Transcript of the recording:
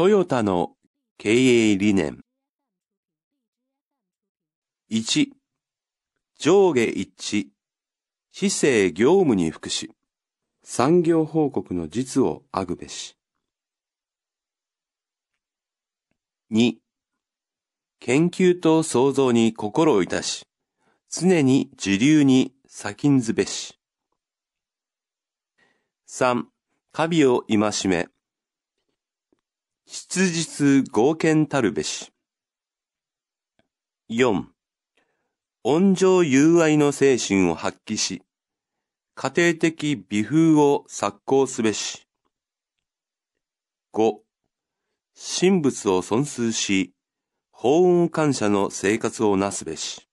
トヨタの経営理念。1、上下一致、市政業務に福祉、産業報告の実をあぐべし。2、研究と創造に心をいたし、常に時流に先んずべし。3、カビを戒め、質実合憲たるべし。4、温情友愛の精神を発揮し、家庭的美風を作行すべし。5、神仏を尊崇し、法運感謝の生活をなすべし。